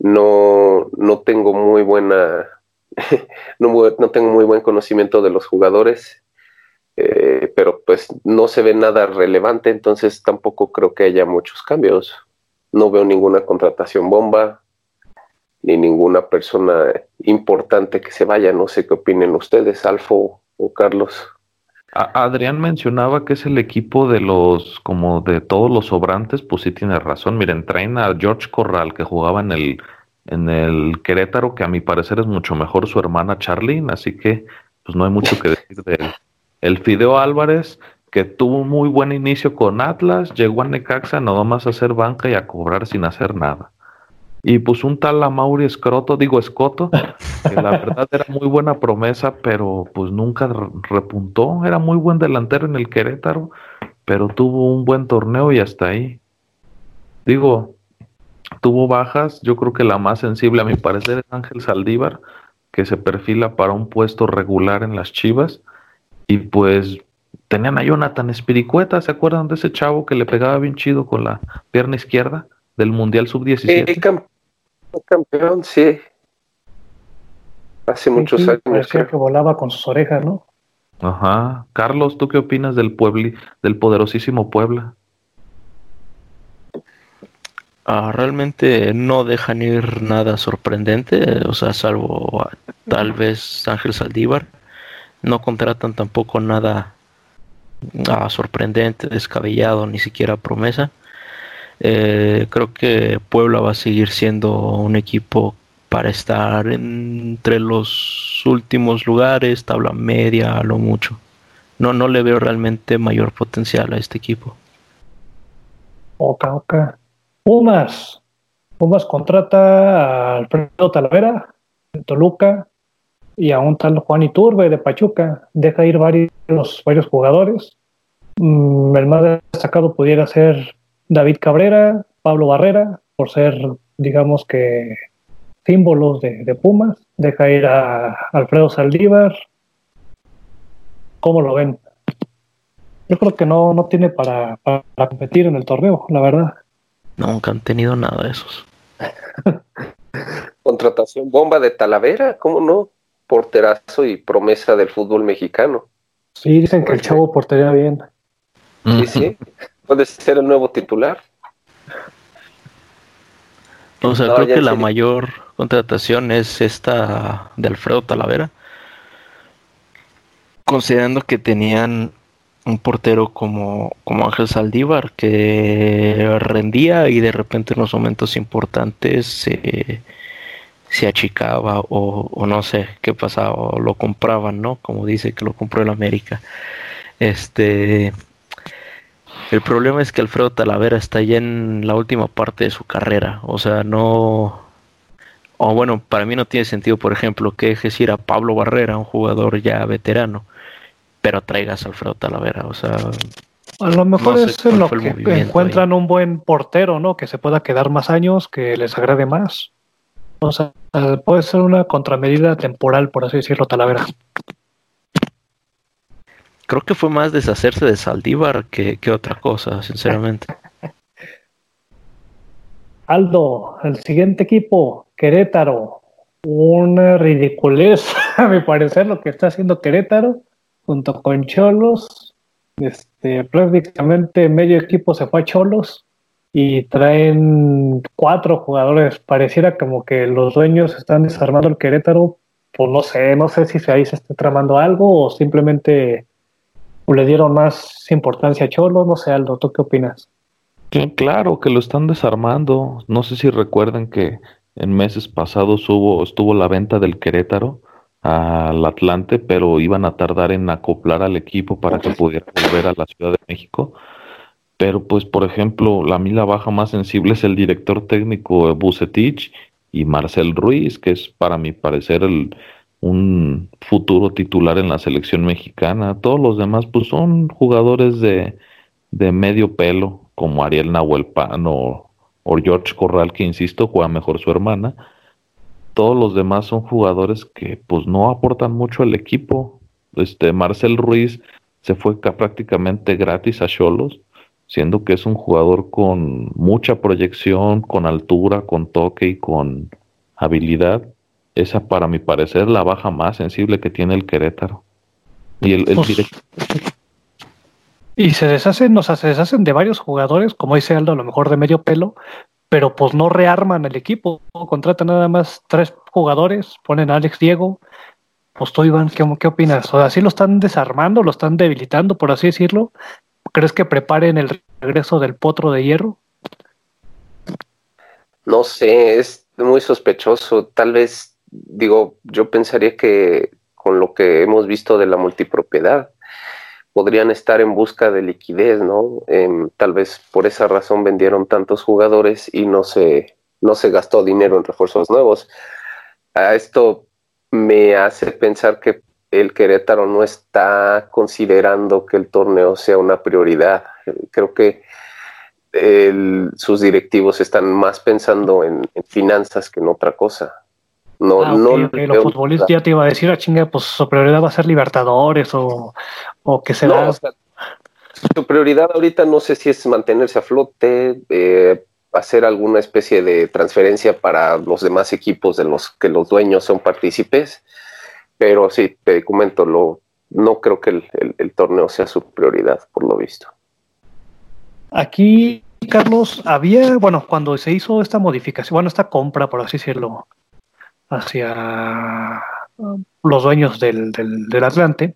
No, no tengo muy buena, no, no tengo muy buen conocimiento de los jugadores, eh, pero pues no se ve nada relevante, entonces tampoco creo que haya muchos cambios. No veo ninguna contratación bomba, ni ninguna persona importante que se vaya. No sé qué opinen ustedes, Alfo o Carlos. Adrián mencionaba que es el equipo de los, como de todos los sobrantes, pues sí tiene razón. Miren, traen a George Corral que jugaba en el, en el Querétaro, que a mi parecer es mucho mejor su hermana Charlene, así que pues no hay mucho que decir de él. El Fideo Álvarez, que tuvo un muy buen inicio con Atlas, llegó a Necaxa nada más a hacer banca y a cobrar sin hacer nada. Y pues un tal Mauri Escroto, digo Escoto, que la verdad era muy buena promesa, pero pues nunca repuntó. Era muy buen delantero en el Querétaro, pero tuvo un buen torneo y hasta ahí. Digo, tuvo bajas. Yo creo que la más sensible a mi parecer es Ángel Saldívar, que se perfila para un puesto regular en las Chivas. Y pues tenían a Jonathan Espiricueta, ¿se acuerdan de ese chavo que le pegaba bien chido con la pierna izquierda del Mundial Sub-17? campeón, sí. Hace muchos años. Parecía que volaba con sus orejas, ¿no? Ajá. Carlos, ¿tú qué opinas del Puebli, del poderosísimo Puebla? Ah, realmente no dejan ir nada sorprendente, o sea, salvo tal vez Ángel Saldívar. No contratan tampoco nada ah, sorprendente, descabellado, ni siquiera promesa. Eh, creo que Puebla va a seguir siendo un equipo para estar entre los últimos lugares, tabla media, a lo mucho. No, no le veo realmente mayor potencial a este equipo. Ok, ok. Pumas. Pumas contrata a Alfredo Talavera Toluca y a un tal Juan Iturbe de Pachuca. Deja ir varios, varios jugadores. Mm, el más destacado pudiera ser David Cabrera, Pablo Barrera, por ser, digamos que, símbolos de, Pumas. Deja ir a Alfredo Saldívar. ¿Cómo lo ven? Yo creo que no, no tiene para, competir en el torneo, la verdad. Nunca han tenido nada de esos. Contratación bomba de Talavera, ¿cómo no? Porterazo y promesa del fútbol mexicano. Sí, dicen que el chavo portería bien. Sí, sí puede ser el nuevo titular. O sea, creo que la mayor contratación es esta de Alfredo Talavera. Considerando que tenían un portero como, como Ángel Saldívar que rendía y de repente en los momentos importantes se, se achicaba o, o, no sé qué pasaba, o lo compraban, ¿no? Como dice que lo compró el América. Este, el problema es que Alfredo Talavera está ya en la última parte de su carrera. O sea, no. O bueno, para mí no tiene sentido, por ejemplo, que dejes ir a Pablo Barrera, un jugador ya veterano, pero traigas a Alfredo Talavera. O sea. A lo mejor es en lo que encuentran un buen portero, ¿no? Que se pueda quedar más años, que les agrade más. O sea, puede ser una contramedida temporal, por así decirlo, Talavera creo que fue más deshacerse de Saldívar que, otra cosa, sinceramente. Aldo, el siguiente equipo, Querétaro. Una ridiculez, a mi parecer, lo que está haciendo Querétaro, junto con Cholos. Este, prácticamente medio equipo se fue a Cholos y traen cuatro jugadores. Pareciera como que los dueños están desarmando el Querétaro. Pues no sé, no sé si ahí se está tramando algo o simplemente le dieron más importancia a Cholo, no sé, Aldo, ¿tú qué opinas? Claro que lo están desarmando. No sé si recuerdan que en meses pasados hubo, estuvo la venta del Querétaro al Atlante, pero iban a tardar en acoplar al equipo para que pudiera volver a la Ciudad de México. Pero pues, por ejemplo, la mila baja más sensible es el director técnico Bucetich y Marcel Ruiz, que es para mi parecer el, un futuro titular en la selección mexicana. Todos los demás pues son jugadores de, de medio pelo, como Ariel Nahuelpan o, o George Corral, que insisto, juega mejor su hermana todos los demás son jugadores que pues no aportan mucho al equipo. Este Marcel Ruiz se fue prácticamente gratis a Cholos, siendo que es un jugador con mucha proyección, con altura, con toque y con habilidad. Esa para mi parecer la baja más sensible que tiene el Querétaro. Y el, pues, Y se deshacen, o sea, se deshacen de varios jugadores, como dice Aldo, a lo mejor de medio pelo, pero pues no rearman el equipo, contratan nada más tres jugadores, ponen a Alex Diego, pues tú Iván, ¿qué, qué opinas? O sea, ¿sí lo están desarmando, lo están debilitando, por así decirlo? ¿Crees que preparen el regreso del potro de hierro? No sé, es muy sospechoso. Tal vez, digo, yo pensaría que con lo que hemos visto de la multipropiedad, podrían estar en busca de liquidez, ¿no? Em, tal vez por esa razón vendieron tantos jugadores y no se, no se gastó dinero en refuerzos nuevos. A esto me hace pensar que el Querétaro no está considerando que el torneo sea una prioridad. Creo que sus directivos están más pensando en finanzas que en otra cosa. No, ah, no Los futbolistas ya te iba a decir, a ah, chinga, pues su prioridad va a ser Libertadores o, o que será. su prioridad ahorita no sé si es mantenerse a flote, eh, hacer alguna especie de transferencia para los demás equipos de los que los dueños son partícipes, pero sí, te comento, lo, no creo que el, el torneo sea su prioridad, por lo visto. Aquí, Carlos, había, bueno, cuando se hizo esta modificación, bueno, esta compra, por así decirlo, hacia los dueños del, del, Atlante,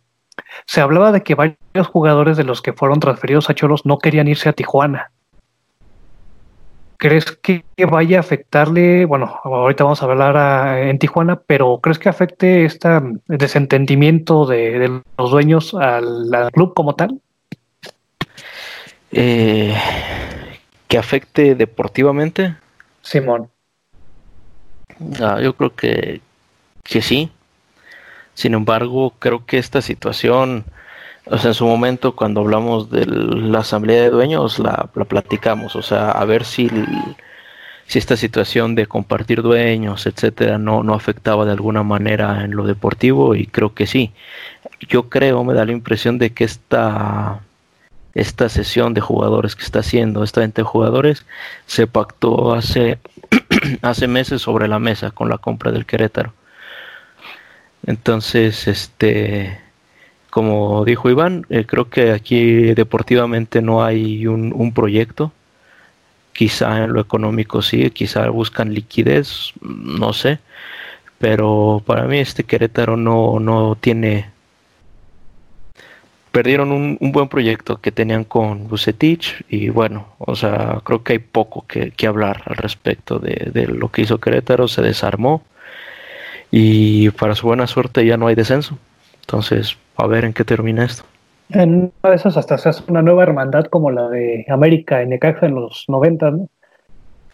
se hablaba de que varios jugadores de los que fueron transferidos a Cholos no querían irse a Tijuana. ¿Crees que vaya a afectarle? Bueno, ahorita vamos a hablar en Tijuana, pero ¿crees que afecte este desentendimiento de, los dueños al, club como tal? Eh, ¿Que afecte deportivamente? Simón. Ah, yo creo que, que sí. Sin embargo, creo que esta situación, o sea, en su momento cuando hablamos de la asamblea de dueños, la, platicamos, o sea, a ver si, si esta situación de compartir dueños, etcétera, no, no afectaba de alguna manera en lo deportivo y creo que sí. Yo creo, me da la impresión de que esta esta sesión de jugadores que está haciendo esta gente jugadores se pactó hace, hace meses sobre la mesa con la compra del Querétaro. Entonces, este, como dijo Iván, eh, creo que aquí deportivamente no hay un, un, proyecto. Quizá en lo económico sí, quizá buscan liquidez, no sé. Pero para mí este Querétaro no, no tiene perdieron un, buen proyecto que tenían con Bucetich y bueno, o sea, creo que hay poco que, hablar al respecto de, lo que hizo Querétaro, se desarmó y para su buena suerte ya no hay descenso. Entonces, a ver en qué termina esto. En una de esas hasta se hace una nueva hermandad como la de América en Necaxa en los 90, ¿no?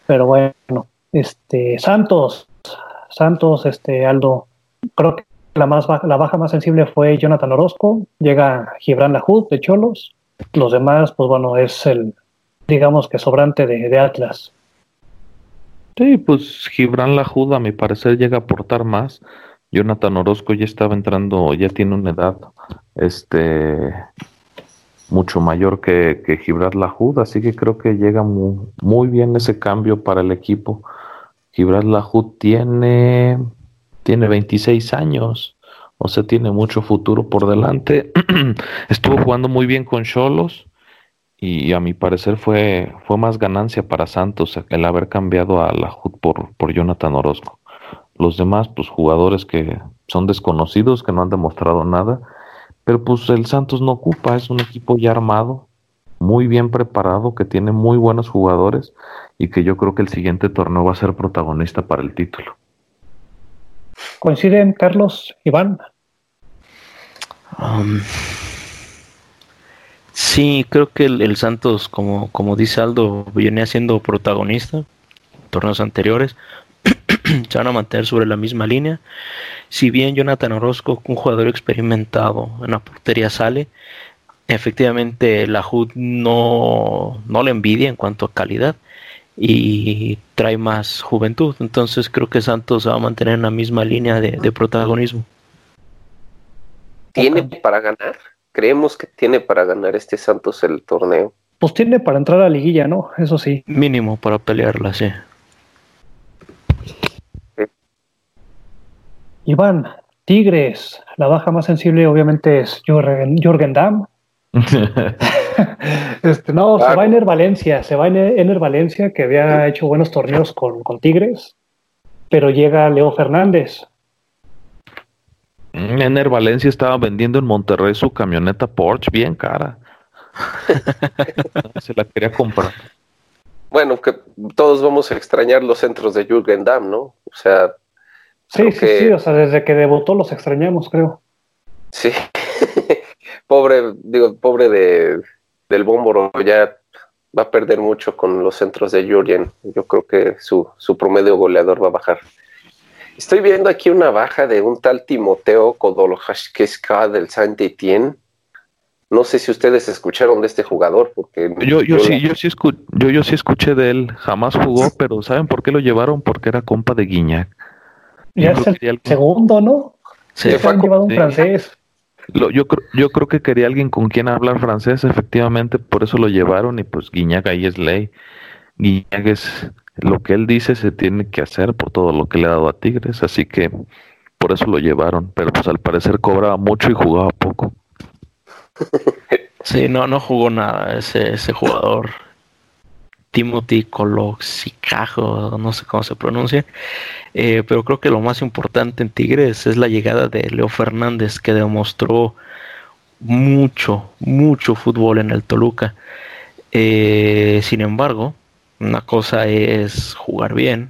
Pero bueno, este Santos, Santos, este Aldo, creo que la, más baja, la baja más sensible fue Jonathan Orozco, llega Gibran Lahoud de Cholos, los demás, pues bueno, es el, digamos que sobrante de, Atlas. Sí, pues Gibran Lahoud a mi parecer llega a aportar más. Jonathan Orozco ya estaba entrando, ya tiene una edad este mucho mayor que, que Lahoud, así que creo que llega muy, bien ese cambio para el equipo. Gibran Lahoud tiene tiene 26 años, o sea, tiene mucho futuro por delante. Estuvo jugando muy bien con Cholos y a mi parecer fue, fue más ganancia para Santos el haber cambiado a la HUD por, por Jonathan Orozco. Los demás, pues jugadores que son desconocidos, que no han demostrado nada, pero pues el Santos no ocupa, es un equipo ya armado, muy bien preparado, que tiene muy buenos jugadores y que yo creo que el siguiente torneo va a ser protagonista para el título. ¿Coinciden Carlos, Iván? Um, sí, creo que el, Santos, como, como dice Aldo, viene siendo protagonista en torneos anteriores. se van a mantener sobre la misma línea. Si bien Jonathan Orozco, un jugador experimentado en la portería, sale, efectivamente la HUD no, no le envidia en cuanto a calidad y trae más juventud. Entonces creo que Santos va a mantener la misma línea de, protagonismo. ¿Tiene para ganar? Creemos que tiene para ganar este Santos el torneo. Pues tiene para entrar a la liguilla, ¿no? Eso sí. Mínimo para pelearla, sí. Iván, Tigres, la baja más sensible obviamente es Jürgen, Jürgen Damm, este, no, se va Ener Valencia, se va Ener Valencia, que había hecho buenos torneos con, Tigres, pero llega Leo Fernández. Mm, Ener Valencia estaba vendiendo en Monterrey su camioneta Porsche bien cara. se la quería comprar. Bueno, que todos vamos a extrañar los centros de Jürgen Damm, ¿no? O sea. Sí, sí, sí, o sea, desde que debutó los extrañamos, creo. Sí. pobre, digo, pobre de, del Bómboro ya va a perder mucho con los centros de Jurgen. Yo creo que su, su promedio goleador va a bajar. Estoy viendo aquí una baja de un tal Timoteo Kodolhashkeska del Saint Etienne. No sé si ustedes escucharon de este jugador, porque yo, yo, sí, yo sí yo, yo sí escuché de él. Jamás jugó, pero ¿saben por qué lo llevaron? Porque era compa de Guiñac. Ya es el segundo, ¿no? Se fue llevado un francés yo, yo creo que quería alguien con quien hablar francés, efectivamente, por eso lo llevaron y pues Guiñac ahí es ley. Guiñac es lo que él dice se tiene que hacer por todo lo que le ha dado a Tigres, así que por eso lo llevaron, pero pues al parecer cobraba mucho y jugaba poco. Sí, no, no jugó nada ese, ese jugador. Timothy Coloxicajo, no sé cómo se pronuncia, eh, pero creo que lo más importante en Tigres es la llegada de Leo Fernández, que demostró mucho, mucho fútbol en el Toluca. Eh, sin embargo, una cosa es jugar bien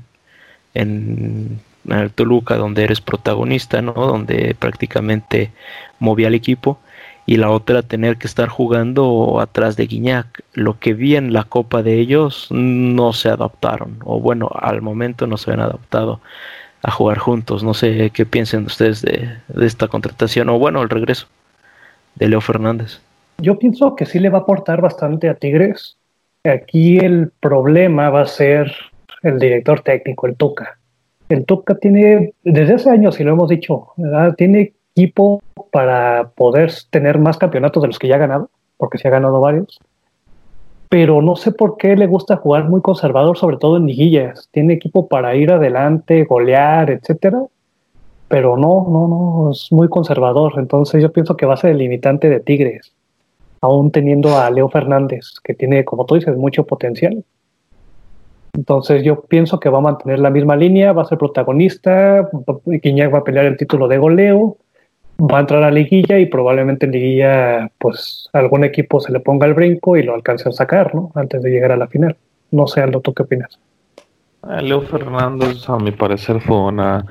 en, el Toluca, donde eres protagonista, ¿no? Donde prácticamente movía al equipo y la otra tener que estar jugando atrás de Guiñac. Lo que vi en la copa de ellos no se adaptaron, o bueno, al momento no se han adaptado a jugar juntos. No sé qué piensen ustedes de, esta contratación, o bueno, el regreso de Leo Fernández. Yo pienso que sí le va a aportar bastante a Tigres. Aquí el problema va a ser el director técnico, el Tuca. El Tuca tiene, desde hace años, y lo hemos dicho, tiene equipo para poder tener más campeonatos de los que ya ha ganado, porque se ha ganado varios. Pero no sé por qué le gusta jugar muy conservador, sobre todo en liguillas. Tiene equipo para ir adelante, golear, etcétera. Pero no, no, no, es muy conservador. Entonces yo pienso que va a ser el limitante de Tigres, aún teniendo a Leo Fernández, que tiene, como tú dices, mucho potencial. Entonces yo pienso que va a mantener la misma línea, va a ser protagonista, Guiñac va a pelear el título de goleo, va a entrar a liguilla y probablemente en liguilla pues algún equipo se le ponga el brinco y lo alcance a sacar, ¿no? Antes de llegar a la final. No sé, Aldo, ¿tú qué opinas? Ah, Leo Fernández, a mi parecer, fue una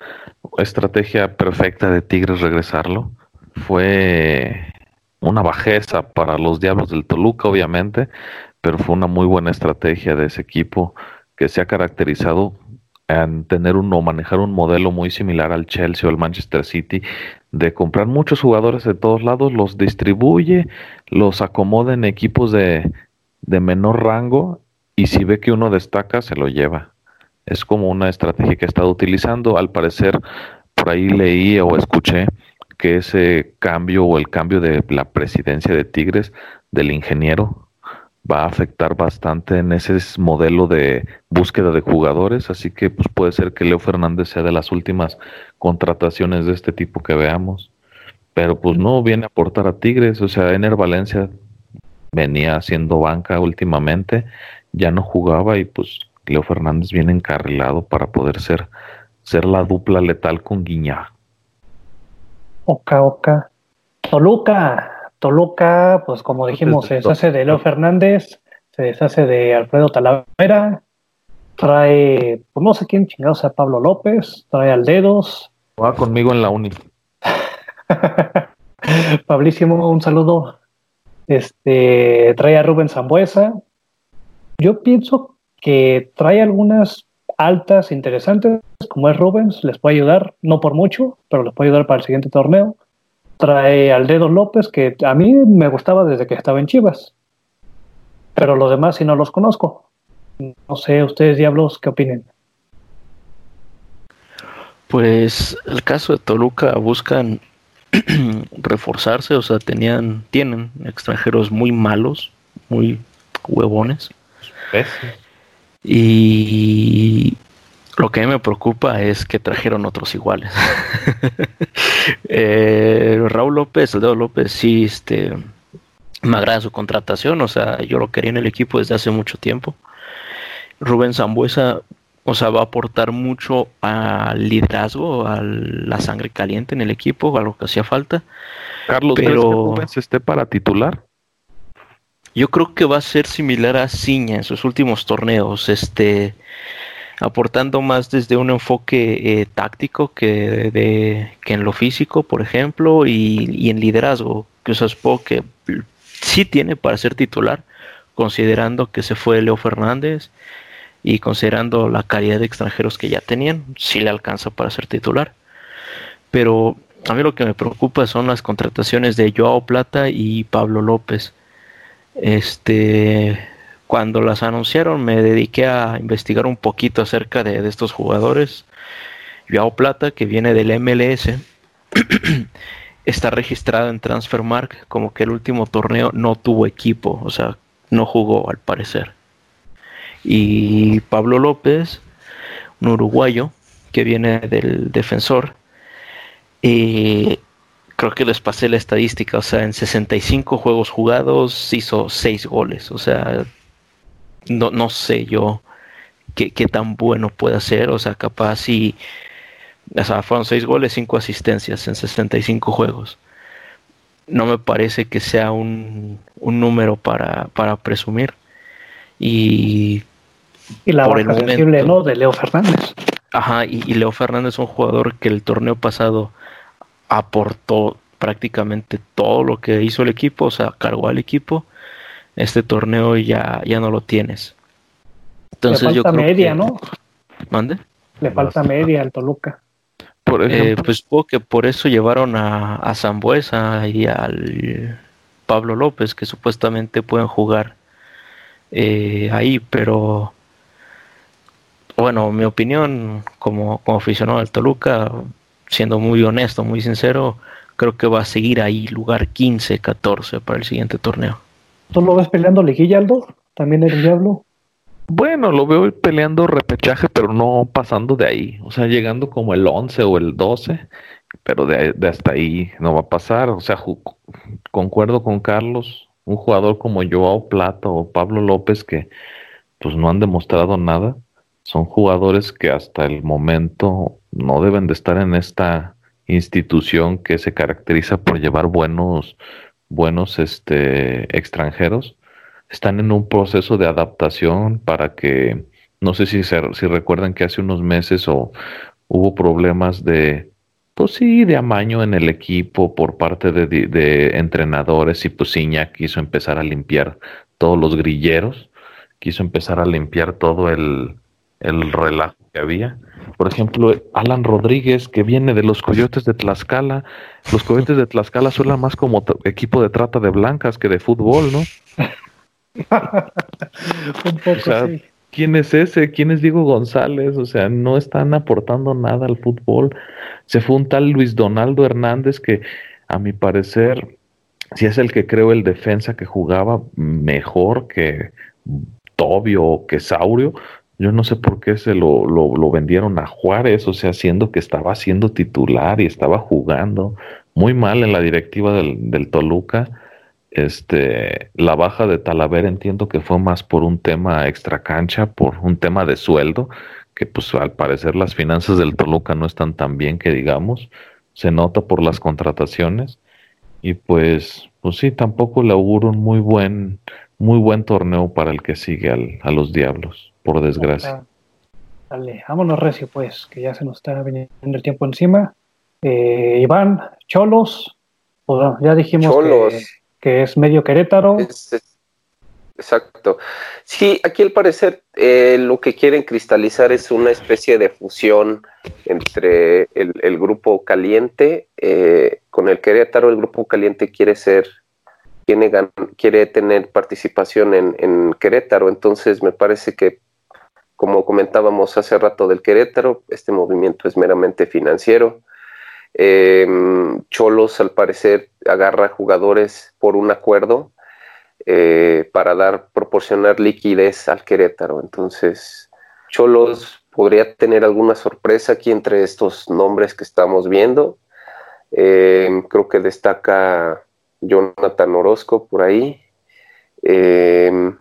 estrategia perfecta de Tigres regresarlo. Fue una bajeza para los Diablos del Toluca, obviamente, pero fue una muy buena estrategia de ese equipo que se ha caracterizado en tener uno, manejar un modelo muy similar al Chelsea o al Manchester City, de comprar muchos jugadores de todos lados, los distribuye, los acomoda en equipos de, de menor rango y si ve que uno destaca, se lo lleva. Es como una estrategia que ha estado utilizando. Al parecer, por ahí leí o escuché que ese cambio o el cambio de la presidencia de Tigres del ingeniero va a afectar bastante en ese modelo de búsqueda de jugadores, así que pues puede ser que Leo Fernández sea de las últimas contrataciones de este tipo que veamos, pero pues no viene a aportar a Tigres, o sea, Ener Valencia venía haciendo banca últimamente, ya no jugaba y pues Leo Fernández viene encarrilado para poder ser, ser la dupla letal con Guiñá. Oca, oca. Toluca, Toluca, pues como dijimos, se deshace de Leo Fernández, se deshace de Alfredo Talavera, trae, pues no sé quién chingado sea Pablo López, trae al Dedos. Va conmigo en la uni. Pablísimo, un saludo. Este trae a Rubén Zambuesa. Yo pienso que trae algunas altas interesantes, como es Rubens, les puede ayudar, no por mucho, pero les puede ayudar para el siguiente torneo. Trae al Dedo López, que a mí me gustaba desde que estaba en Chivas. Pero los demás si no los conozco. No sé, ustedes diablos, ¿qué opinen? Pues el caso de Toluca buscan reforzarse, o sea, tenían, tienen extranjeros muy malos, muy huevones. Y lo que a mí me preocupa es que trajeron otros iguales. Eh, Raúl López, el dedo López, sí, este, me agrada su contratación, o sea, yo lo quería en el equipo desde hace mucho tiempo. Rubén Zambuesa, o sea, va a aportar mucho al liderazgo, a la sangre caliente en el equipo, a lo que hacía falta. Carlos, pero que Rubén esté para titular? Yo creo que va a ser similar a Ciña en sus últimos torneos, este, aportando más desde un enfoque eh, táctico que, de, que en lo físico, por ejemplo, y, en liderazgo, que supongo que sí tiene para ser titular, considerando que se fue Leo Fernández y considerando la calidad de extranjeros que ya tenían, sí le alcanza para ser titular. Pero a mí lo que me preocupa son las contrataciones de Joao Plata y Pablo López este, cuando las anunciaron me dediqué a investigar un poquito acerca de, estos jugadores. Joao Plata, que viene del MLS, está registrado en Transfermark como que el último torneo no tuvo equipo, o sea, no jugó al parecer. Y Pablo López, un uruguayo que viene del defensor, eh, creo que les pasé la estadística, o sea, en 65 juegos jugados hizo 6 goles, o sea, no, no sé yo qué, tan bueno puede ser, o sea, capaz si, o sea, fueron 6 goles, 5 asistencias en 65 juegos. No me parece que sea un, un número para, para presumir. Y, y la el momento, ¿no? De Leo Fernández. Ajá, y, y Leo Fernández es un jugador que el torneo pasado aportó prácticamente todo lo que hizo el equipo, o sea, cargó al equipo. Este torneo ya, ya no lo tienes. Entonces Le falta media, ¿no? ¿Mande? Le falta media al Toluca. Por eh, pues supongo que por eso llevaron a, a Zambuesa y al Pablo López, que supuestamente pueden jugar eh, ahí, pero bueno, mi opinión como, como aficionado al Toluca, siendo muy honesto, muy sincero, creo que va a seguir ahí, lugar 15, 14 para el siguiente torneo. ¿Tú lo ves peleando liguilla, Aldo? ¿También el Diablo? Bueno, lo veo peleando repechaje, pero no pasando de ahí. O sea, llegando como el 11 o el 12, pero de, hasta ahí no va a pasar. O sea, concuerdo con Carlos, un jugador como Joao Plata o Pablo López que pues no han demostrado nada. Son jugadores que hasta el momento no deben de estar en esta institución que se caracteriza por llevar buenos, buenos este, extranjeros. Están en un proceso de adaptación para que, no sé si, si recuerdan que hace unos meses o hubo problemas de, pues sí, de amaño en el equipo por parte de, de, entrenadores y pues Iñak quiso empezar a limpiar todos los grilleros, quiso empezar a limpiar todo el, el relajo que había. Por ejemplo, Alan Rodríguez, que viene de los Coyotes de Tlaxcala. Los Coyotes de Tlaxcala suenan más como equipo de trata de blancas que de fútbol, ¿no? Un poco, ¿Quién es ese? ¿Quién es Diego González? O sea, no están aportando nada al fútbol. Se fue un tal Luis Donaldo Hernández que, a mi parecer, si es el que creo el defensa que jugaba mejor que Tobio o que Saurio, yo no sé por qué se lo, lo, vendieron a Juárez, o sea, siendo que estaba siendo titular y estaba jugando muy mal en la directiva del, del Toluca. Este, la baja de Talavera entiendo que fue más por un tema extra cancha, por un tema de sueldo, que pues al parecer las finanzas del Toluca no están tan bien que digamos, se nota por las contrataciones. Y pues, pues sí, tampoco le auguro un muy buen, muy buen torneo para el que sigue al, a los Diablos, por desgracia. Dale, vámonos recio pues, que ya se nos está viniendo el tiempo encima. Eh, Iván, Cholos, pues, ya dijimos Que, es medio Querétaro. exacto. Sí, aquí al parecer eh, lo que quieren cristalizar es una especie de fusión entre el, grupo caliente eh, con el Querétaro. El grupo caliente quiere ser, tiene, quiere tener participación en, en Querétaro, entonces me parece que como comentábamos hace rato del Querétaro, este movimiento es meramente financiero. Em, Cholos, al parecer, agarra jugadores por un acuerdo eh, para dar, proporcionar liquidez al Querétaro. Entonces, Cholos podría tener alguna sorpresa aquí entre estos nombres que estamos viendo. Em, creo que destaca Jonathan Orozco por ahí. Em,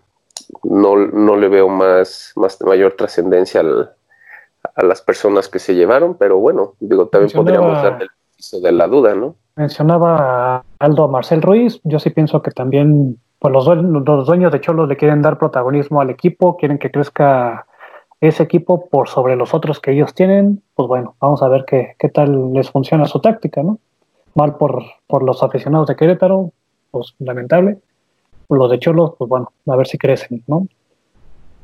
no, no, le veo más, más mayor trascendencia a las personas que se llevaron, pero bueno, digo, también podríamos dar el piso de la duda, ¿no? Mencionaba a Aldo Marcel Ruiz, yo sí pienso que también pues los, los dueños de Cholos le quieren dar protagonismo al equipo, quieren que crezca ese equipo por sobre los otros que ellos tienen, pues bueno, vamos a ver qué, qué tal les funciona su táctica, ¿no? Mal por, por los aficionados de Querétaro, pues lamentable. Los de Cholos, pues bueno, a ver si crecen, ¿no?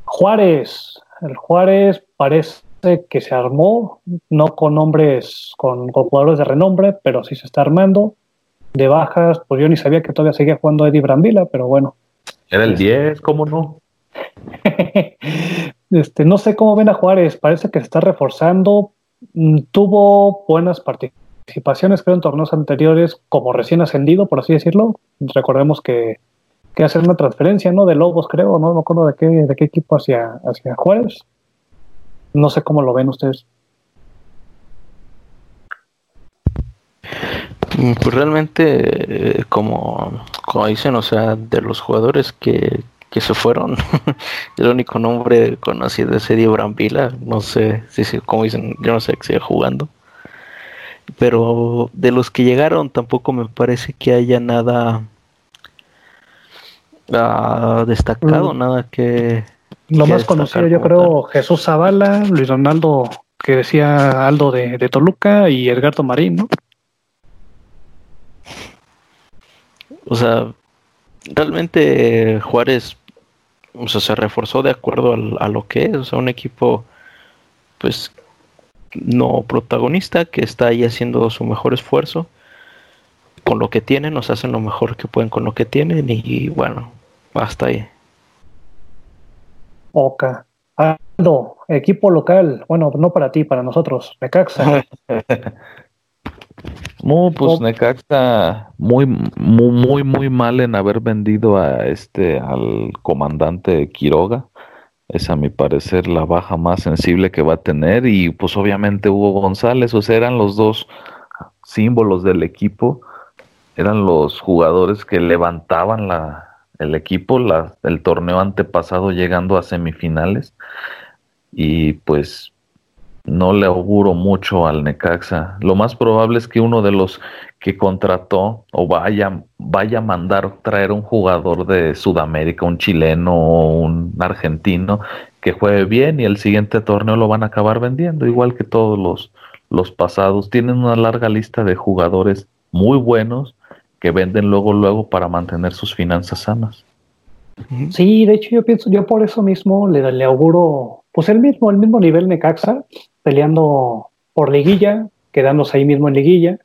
Juárez, el Juárez parece que se armó, no con hombres, con, jugadores de renombre, pero sí se está armando. De bajas, pues yo ni sabía que todavía seguía jugando Eddie Brambila, pero bueno. Era el 10, ¿cómo no? este, no sé cómo ven a Juárez, parece que se está reforzando. Mm, tuvo buenas participaciones, creo, en torneos anteriores, como recién ascendido, por así decirlo. Recordemos que, que hacer una transferencia, ¿no? De Lobos, creo, no me acuerdo de qué, de qué equipo hacia, hacia Juárez. No sé cómo lo ven ustedes. Mm, pues realmente, eh, como, como dicen, o sea, de los jugadores que, que se fueron, el único nombre conocido es Eddie Brambila, no sé si, como dicen, yo no sé que sigue jugando. Pero de los que llegaron tampoco me parece que haya nada ah, destacado, mm. nada que, lo más conocido, yo creo, Jesús Zavala, Luis Ronaldo, que decía Aldo de, Toluca, y Edgardo Marín, ¿no? O sea, realmente Juárez o sea, se reforzó de acuerdo a lo que es, o sea, un equipo, pues, no protagonista, que está ahí haciendo su mejor esfuerzo con lo que tienen, nos hacen lo mejor que pueden con lo que tienen y bueno, hasta ahí. Oca. Aldo, equipo local. Bueno, no para ti, para nosotros. Necaxa. No, pues Necaxa muy, muy, muy, muy mal en haber vendido a este, al comandante Quiroga. Es a mi parecer la baja más sensible que va a tener. Y pues obviamente Hugo González, o sea, eran los dos símbolos del equipo. Eran los jugadores que levantaban la, el equipo el torneo antepasado llegando a semifinales y pues no le auguro mucho al Necaxa. Lo más probable es que uno de los que contrató o vaya, vaya a mandar traer un jugador de Sudamérica, un chileno o un argentino que juegue bien y el siguiente torneo lo van a acabar vendiendo, igual que todos los, los pasados. Tienen una larga lista de jugadores muy buenos que venden luego, luego para mantener sus finanzas sanas. Sí, de hecho yo pienso, yo por eso mismo le, le auguro, pues el mismo, el mismo nivel Necaxa, peleando por liguilla, quedándose ahí mismo en liguilla,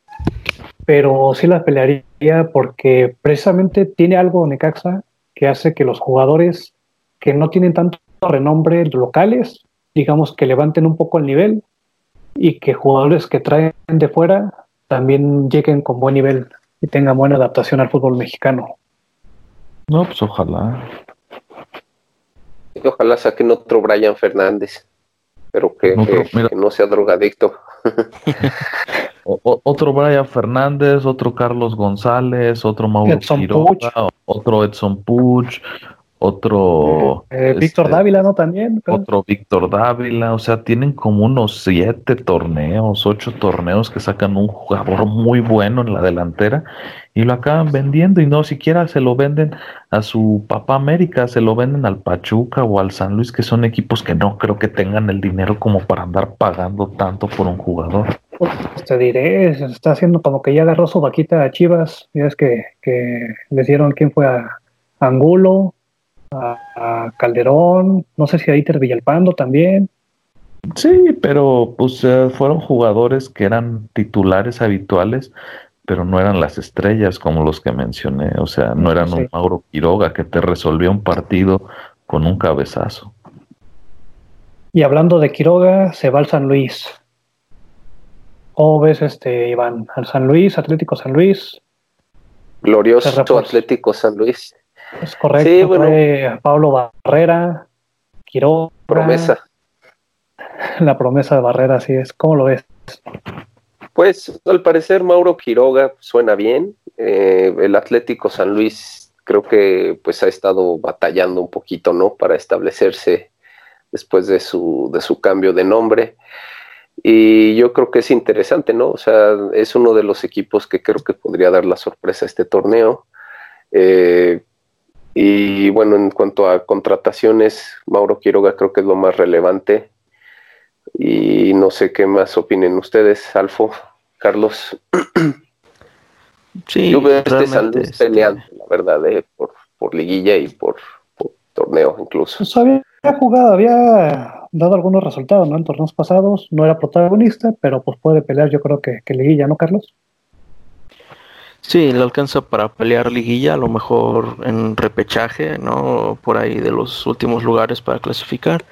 pero sí la pelearía porque precisamente tiene algo Necaxa que hace que los jugadores que no tienen tanto renombre locales, digamos que levanten un poco el nivel y que jugadores que traen de fuera también lleguen con buen nivel y tenga buena adaptación al fútbol mexicano. No, pues ojalá. Ojalá saquen otro Brian Fernández, pero que, no sea drogadicto. otro Brian Fernández, otro Carlos González, otro Mauro Quiroga, otro Edson Puch, otro eh, Víctor este, Dávila, ¿no? También. Otro Víctor Dávila, o sea, tienen como unos siete torneos, ocho torneos que sacan un jugador muy bueno en la delantera y lo acaban vendiendo y no siquiera se lo venden a su papá América, se lo venden al Pachuca o al San Luis, que son equipos que no creo que tengan el dinero como para andar pagando tanto por un jugador. Pues te diré, se está haciendo como que ya agarró su vaquita a Chivas, ya es que, que le dieron quién fue a Angulo, a, Calderón, no sé si a Iter Villalpando también. Sí, pero pues eh, fueron jugadores que eran titulares habituales, pero no eran las estrellas como los que mencioné, o sea, no eran un Mauro Quiroga que te resolvió un partido con un cabezazo. Y hablando de Quiroga, se va al San Luis. ¿Cómo ves, este, Iván? Al San Luis, Atlético San Luis. Glorioso Atlético San Luis. Es correcto. Sí, bueno. Pablo Barrera, Quiroga. Promesa. La promesa de Barrera, así es. ¿Cómo lo ves? Pues al parecer Mauro Quiroga suena bien. Eh, el Atlético San Luis creo que pues ha estado batallando un poquito, ¿no? Para establecerse después de su, de su cambio de nombre. Y yo creo que es interesante, ¿no? O sea, es uno de los equipos que creo que podría dar la sorpresa a este torneo. Eh, y bueno, en cuanto a contrataciones, Mauro Quiroga creo que es lo más relevante. Y no sé qué más opinen ustedes, Alfo, Carlos. Sí, Yo veo este San peleando, la verdad, eh, por, por liguilla y por, torneo incluso. Pues había jugado, había dado algunos resultados, ¿no? En torneos pasados, no era protagonista, pero pues puede pelear yo creo que, que liguilla, ¿no, Carlos? Sí, le alcanza para pelear liguilla, a lo mejor en repechaje, ¿no? Por ahí de los últimos lugares para clasificar,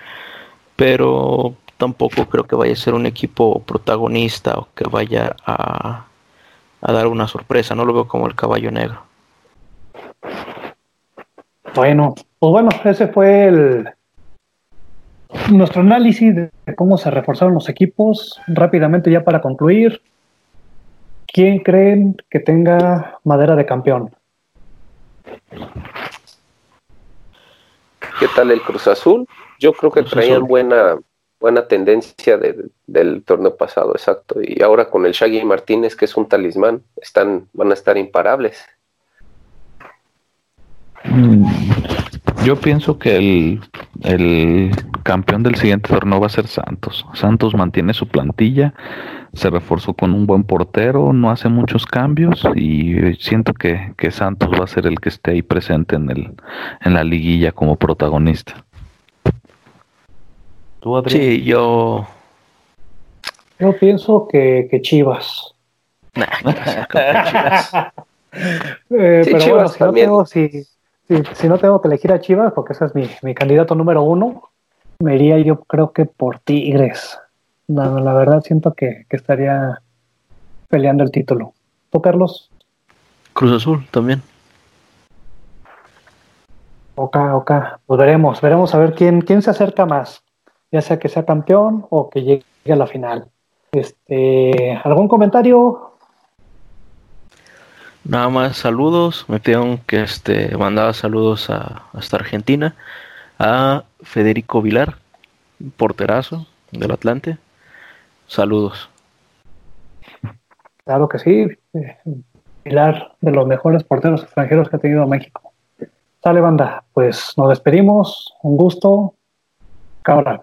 pero tampoco creo que vaya a ser un equipo protagonista o que vaya a, a dar una sorpresa, no lo veo como el caballo negro. Bueno, pues bueno, ese fue el nuestro análisis de cómo se reforzaron los equipos. Rápidamente ya para concluir, ¿Quién creen que tenga madera de campeón? ¿Qué tal el Cruz Azul? Yo creo que traían buena, buena tendencia del torneo pasado, exacto. Y ahora con el Shaggy Martínez, que es un talismán, están, van a estar imparables. Yo pienso que el, el campeón del siguiente torneo va a ser Santos. Santos mantiene su plantilla, se reforzó con un buen portero, no hace muchos cambios y siento que, Santos va a ser el que esté ahí presente en, el, en la liguilla como protagonista. ¿Tú, Adrián? Sí, yo... Yo pienso que, Chivas. Eh, pero bueno, si no, tengo, si, si, no tengo que elegir a Chivas, porque ese es mi, mi candidato número uno, me iría yo creo que por Tigres. la verdad siento que, estaría peleando el título. ¿Tú, Carlos? Cruz Azul también. Ok, ok. Pues veremos, veremos a ver quién, quién se acerca más. Ya sea que sea campeón o que llegue a la final. Este, ¿algún comentario? Nada más saludos. Me pidieron que este mandaba saludos a, hasta Argentina a Federico Vilar, porterazo del Atlante. Saludos. Claro que sí, Vilar de los mejores porteros extranjeros que ha tenido México. Sale banda, pues nos despedimos, un gusto. Cámara.